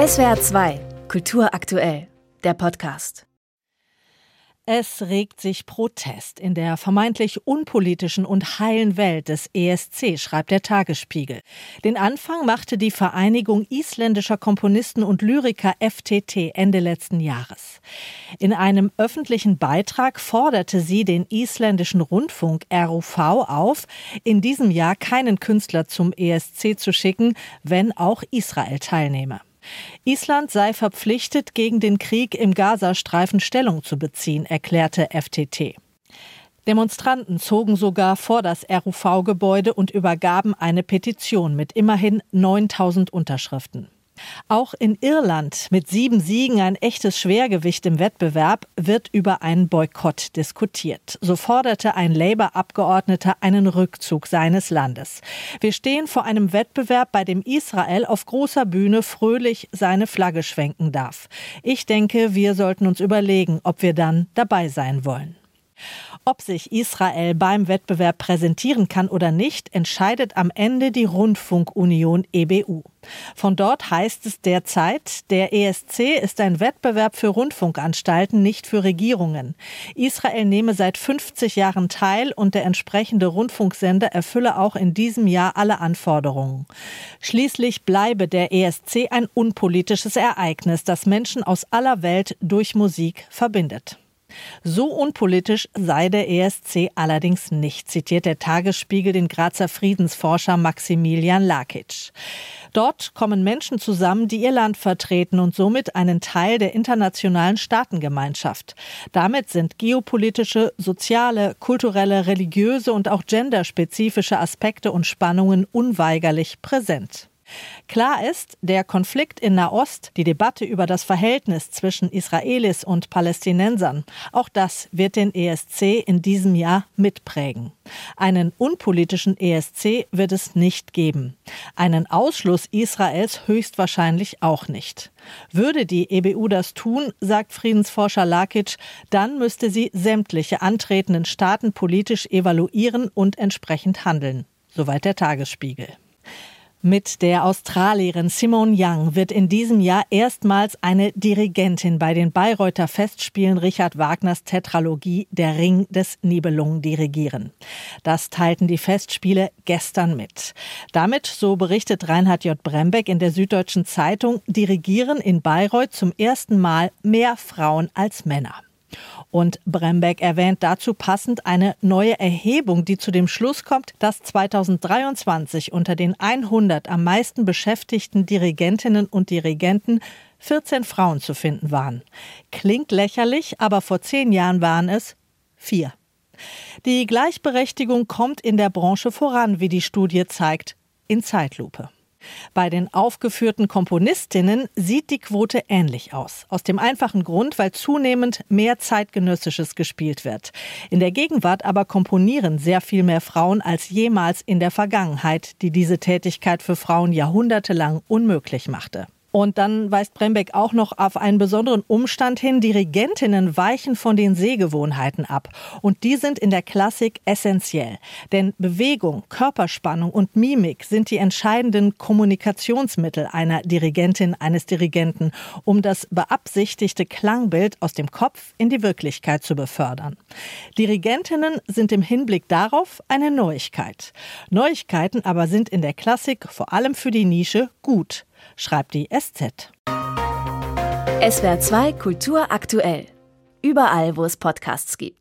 SWR 2, Kultur aktuell, der Podcast. Es regt sich Protest in der vermeintlich unpolitischen und heilen Welt des ESC, schreibt der Tagesspiegel. Den Anfang machte die Vereinigung isländischer Komponisten und Lyriker FTT Ende letzten Jahres. In einem öffentlichen Beitrag forderte sie den isländischen Rundfunk RUV auf, in diesem Jahr keinen Künstler zum ESC zu schicken, wenn auch Israel teilnehme. Island sei verpflichtet, gegen den Krieg im Gazastreifen Stellung zu beziehen, erklärte FTT. Demonstranten zogen sogar vor das RUV-Gebäude und übergaben eine Petition mit immerhin 9000 Unterschriften. Auch in Irland mit sieben Siegen ein echtes Schwergewicht im Wettbewerb wird über einen Boykott diskutiert. So forderte ein Labour-Abgeordneter einen Rückzug seines Landes. Wir stehen vor einem Wettbewerb, bei dem Israel auf großer Bühne fröhlich seine Flagge schwenken darf. Ich denke, wir sollten uns überlegen, ob wir dann dabei sein wollen. Ob sich Israel beim Wettbewerb präsentieren kann oder nicht, entscheidet am Ende die Rundfunkunion EBU. Von dort heißt es derzeit, der ESC ist ein Wettbewerb für Rundfunkanstalten, nicht für Regierungen. Israel nehme seit 50 Jahren teil und der entsprechende Rundfunksender erfülle auch in diesem Jahr alle Anforderungen. Schließlich bleibe der ESC ein unpolitisches Ereignis, das Menschen aus aller Welt durch Musik verbindet. So unpolitisch sei der ESC allerdings nicht, zitiert der Tagesspiegel den Grazer Friedensforscher Maximilian Lakic. Dort kommen Menschen zusammen, die ihr Land vertreten und somit einen Teil der internationalen Staatengemeinschaft. Damit sind geopolitische, soziale, kulturelle, religiöse und auch genderspezifische Aspekte und Spannungen unweigerlich präsent. Klar ist, der Konflikt in Nahost, die Debatte über das Verhältnis zwischen Israelis und Palästinensern, auch das wird den ESC in diesem Jahr mitprägen. Einen unpolitischen ESC wird es nicht geben. Einen Ausschluss Israels höchstwahrscheinlich auch nicht. Würde die EBU das tun, sagt Friedensforscher Lakic, dann müsste sie sämtliche antretenden Staaten politisch evaluieren und entsprechend handeln. Soweit der Tagesspiegel. Mit der Australierin Simone Young wird in diesem Jahr erstmals eine Dirigentin bei den Bayreuther Festspielen Richard Wagners Tetralogie Der Ring des Nibelungen dirigieren. Das teilten die Festspiele gestern mit. Damit, so berichtet Reinhard J. Brembeck in der Süddeutschen Zeitung, dirigieren in Bayreuth zum ersten Mal mehr Frauen als Männer. Und Brembeck erwähnt dazu passend eine neue Erhebung, die zu dem Schluss kommt, dass 2023 unter den 100 am meisten beschäftigten Dirigentinnen und Dirigenten 14 Frauen zu finden waren. Klingt lächerlich, aber vor zehn Jahren waren es vier. Die Gleichberechtigung kommt in der Branche voran, wie die Studie zeigt, in Zeitlupe. Bei den aufgeführten Komponistinnen sieht die Quote ähnlich aus. Aus dem einfachen Grund, weil zunehmend mehr zeitgenössisches gespielt wird. In der Gegenwart aber komponieren sehr viel mehr Frauen als jemals in der Vergangenheit, die diese Tätigkeit für Frauen jahrhundertelang unmöglich machte. Und dann weist Brembeck auch noch auf einen besonderen Umstand hin. Dirigentinnen weichen von den Sehgewohnheiten ab. Und die sind in der Klassik essentiell. Denn Bewegung, Körperspannung und Mimik sind die entscheidenden Kommunikationsmittel einer Dirigentin, eines Dirigenten, um das beabsichtigte Klangbild aus dem Kopf in die Wirklichkeit zu befördern. Dirigentinnen sind im Hinblick darauf eine Neuigkeit. Neuigkeiten aber sind in der Klassik vor allem für die Nische gut schreibt die SZ. SWR 2 Kultur aktuell. Überall, wo es Podcasts gibt.